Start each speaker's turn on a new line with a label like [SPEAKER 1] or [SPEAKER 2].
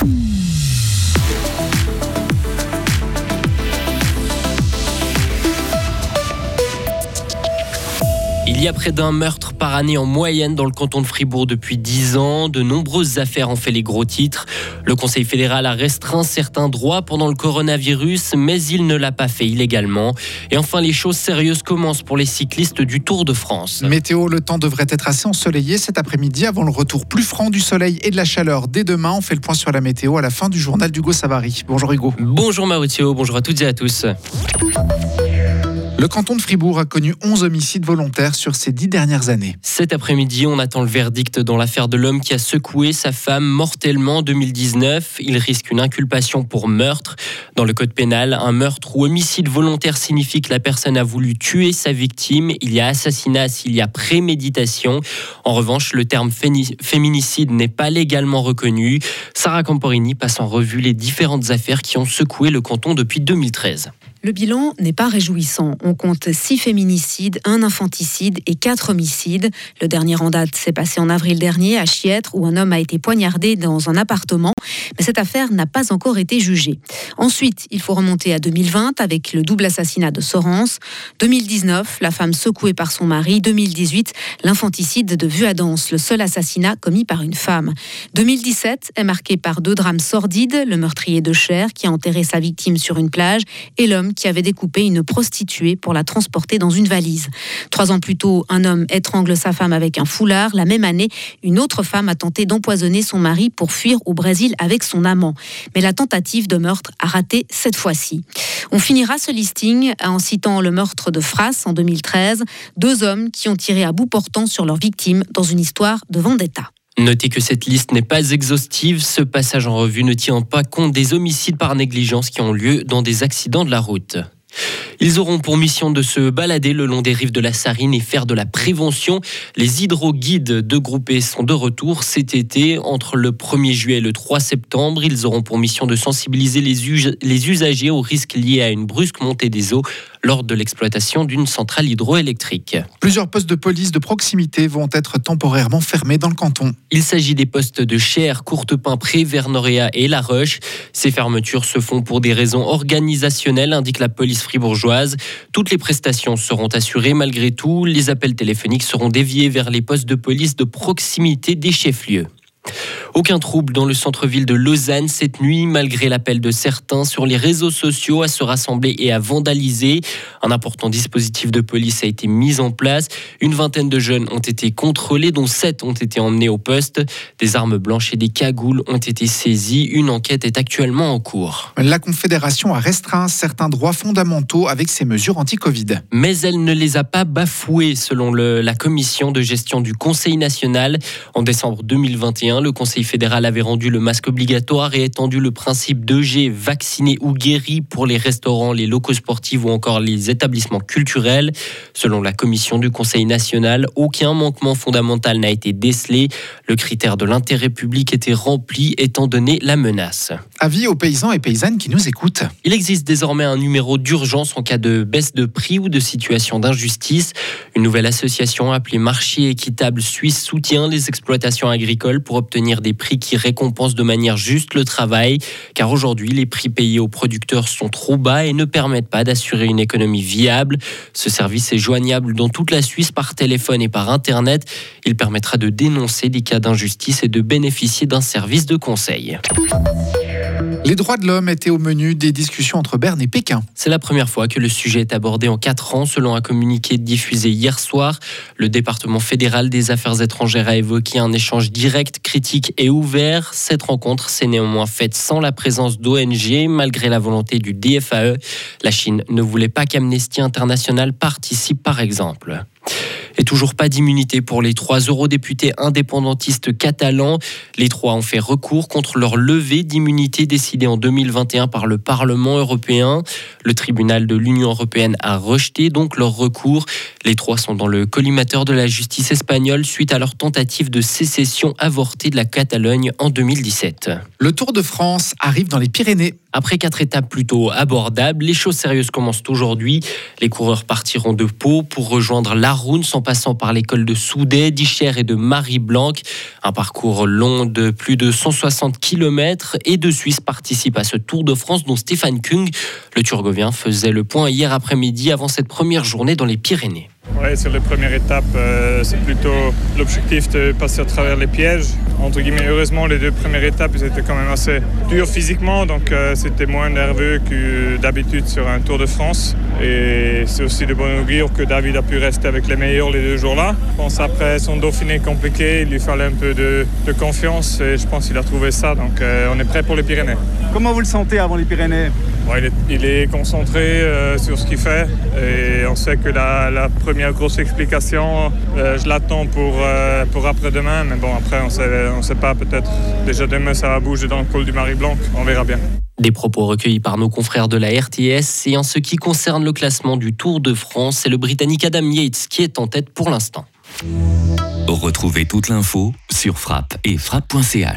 [SPEAKER 1] Bye. Il y a près d'un meurtre par année en moyenne dans le canton de Fribourg depuis 10 ans. De nombreuses affaires ont fait les gros titres. Le Conseil fédéral a restreint certains droits pendant le coronavirus, mais il ne l'a pas fait illégalement. Et enfin, les choses sérieuses commencent pour les cyclistes du Tour de France.
[SPEAKER 2] Météo, le temps devrait être assez ensoleillé cet après-midi avant le retour plus franc du soleil et de la chaleur. Dès demain, on fait le point sur la météo à la fin du journal d'Hugo Savary. Bonjour Hugo.
[SPEAKER 1] Bonjour Mauricio, bonjour à toutes et à tous.
[SPEAKER 2] Le canton de Fribourg a connu 11 homicides volontaires sur ces dix dernières années.
[SPEAKER 1] Cet après-midi, on attend le verdict dans l'affaire de l'homme qui a secoué sa femme mortellement en 2019. Il risque une inculpation pour meurtre. Dans le code pénal, un meurtre ou homicide volontaire signifie que la personne a voulu tuer sa victime. Il y a assassinat s'il y a préméditation. En revanche, le terme féminicide n'est pas légalement reconnu. Sarah Camporini passe en revue les différentes affaires qui ont secoué le canton depuis 2013.
[SPEAKER 3] Le bilan n'est pas réjouissant. On compte six féminicides, un infanticide et quatre homicides. Le dernier en date s'est passé en avril dernier à Chiètre où un homme a été poignardé dans un appartement. Mais cette affaire n'a pas encore été jugée. Ensuite, il faut remonter à 2020 avec le double assassinat de Sorens. 2019, la femme secouée par son mari. 2018, l'infanticide de Vuadens, le seul assassinat commis par une femme. 2017 est marqué par deux drames sordides, le meurtrier de Cher qui a enterré sa victime sur une plage et l'homme qui avait découpé une prostituée pour la transporter dans une valise. Trois ans plus tôt, un homme étrangle sa femme avec un foulard. La même année, une autre femme a tenté d'empoisonner son mari pour fuir au Brésil avec son amant. Mais la tentative de meurtre a raté cette fois-ci. On finira ce listing en citant le meurtre de Fras en 2013, deux hommes qui ont tiré à bout portant sur leurs victimes dans une histoire de vendetta.
[SPEAKER 1] Notez que cette liste n'est pas exhaustive. Ce passage en revue ne tient pas compte des homicides par négligence qui ont lieu dans des accidents de la route. Ils auront pour mission de se balader le long des rives de la Sarine et faire de la prévention. Les hydroguides de groupés sont de retour cet été. Entre le 1er juillet et le 3 septembre, ils auront pour mission de sensibiliser les, usagers aux risques liés à une brusque montée des eaux lors de l'exploitation d'une centrale hydroélectrique.
[SPEAKER 2] Plusieurs postes de police de proximité vont être temporairement fermés dans le canton.
[SPEAKER 1] Il s'agit des postes de Cher, Courtepin, Pré, Vernoréa et La Roche. Ces fermetures se font pour des raisons organisationnelles, indique la police fribourgeoise. Toutes les prestations seront assurées malgré tout. Les appels téléphoniques seront déviés vers les postes de police de proximité des chefs-lieux. Aucun trouble dans le centre-ville de Lausanne cette nuit, malgré l'appel de certains sur les réseaux sociaux à se rassembler et à vandaliser. Un important dispositif de police a été mis en place. Une vingtaine de jeunes ont été contrôlés, dont sept ont été emmenés au poste. Des armes blanches et des cagoules ont été saisies. Une enquête est actuellement en cours.
[SPEAKER 2] La Confédération a restreint certains droits fondamentaux avec ses mesures anti-Covid.
[SPEAKER 1] Mais elle ne les a pas bafoués, selon la commission de gestion du Conseil national. En décembre 2021, le Conseil fédéral avait rendu le masque obligatoire et étendu le principe de G vacciné ou guéri pour les restaurants, les locaux sportifs ou encore les établissements culturels. Selon la commission du Conseil national, aucun manquement fondamental n'a été décelé. Le critère de l'intérêt public était rempli étant donné la menace.
[SPEAKER 2] Avis aux paysans et paysannes qui nous écoutent.
[SPEAKER 1] Il existe désormais un numéro d'urgence en cas de baisse de prix ou de situation d'injustice. Une nouvelle association appelée Marché équitable suisse soutient les exploitations agricoles pour obtenir des prix qui récompensent de manière juste le travail, car aujourd'hui les prix payés aux producteurs sont trop bas et ne permettent pas d'assurer une économie viable. Ce service est joignable dans toute la Suisse par téléphone et par Internet. Il permettra de dénoncer des cas d'injustice et de bénéficier d'un service de conseil.
[SPEAKER 2] Les droits de l'homme étaient au menu des discussions entre Berne et Pékin.
[SPEAKER 1] C'est la première fois que le sujet est abordé en quatre ans, selon un communiqué diffusé hier soir. Le département fédéral des affaires étrangères a évoqué un échange direct, critique et ouvert. Cette rencontre s'est néanmoins faite sans la présence d'ONG, malgré la volonté du DFAE. La Chine ne voulait pas qu'Amnesty International participe, par exemple. Et toujours pas d'immunité pour les trois eurodéputés indépendantistes catalans. Les trois ont fait recours contre leur levée d'immunité décidée en 2021 par le Parlement européen. Le tribunal de l'Union européenne a rejeté donc leur recours. Les trois sont dans le collimateur de la justice espagnole suite à leur tentative de sécession avortée de la Catalogne en 2017.
[SPEAKER 2] Le Tour de France arrive dans les Pyrénées.
[SPEAKER 1] Après quatre étapes plutôt abordables, les choses sérieuses commencent aujourd'hui. Les coureurs partiront de Pau pour rejoindre l'Aroun en passant par l'école de Soudet, d'Icher et de Marie-Blanc. Un parcours long de plus de 160 km et deux Suisses participent à ce Tour de France dont Stéphane Kung. Le Turgovien faisait le point hier après-midi avant cette première journée dans les Pyrénées.
[SPEAKER 4] Sur les premières étapes, euh, c'est plutôt l'objectif de passer à travers les pièges. Entre guillemets, heureusement, les deux premières étapes, étaient quand même assez durs physiquement, donc euh, c'était moins nerveux que d'habitude sur un Tour de France. Et c'est aussi de bon augure que David a pu rester avec les meilleurs les deux jours-là. Je pense après son Dauphiné compliqué, il lui fallait un peu de, confiance et je pense qu'il a trouvé ça, donc euh, on est prêt pour les Pyrénées.
[SPEAKER 5] Comment vous le sentez avant les Pyrénées?
[SPEAKER 4] Il, est, concentré sur ce qu'il fait et on sait que la, la première grosse explication. Euh, je l'attends pour, euh, pour après-demain, mais bon, après, on sait, ne sait pas, peut-être déjà demain, ça va bouger dans le col du Marie-Blanc. On verra bien.
[SPEAKER 1] Des propos recueillis par nos confrères de la RTS. Et en ce qui concerne le classement du Tour de France, c'est le Britannique Adam Yates qui est en tête pour l'instant.
[SPEAKER 6] Retrouvez toute l'info sur frappe et frappe.ch.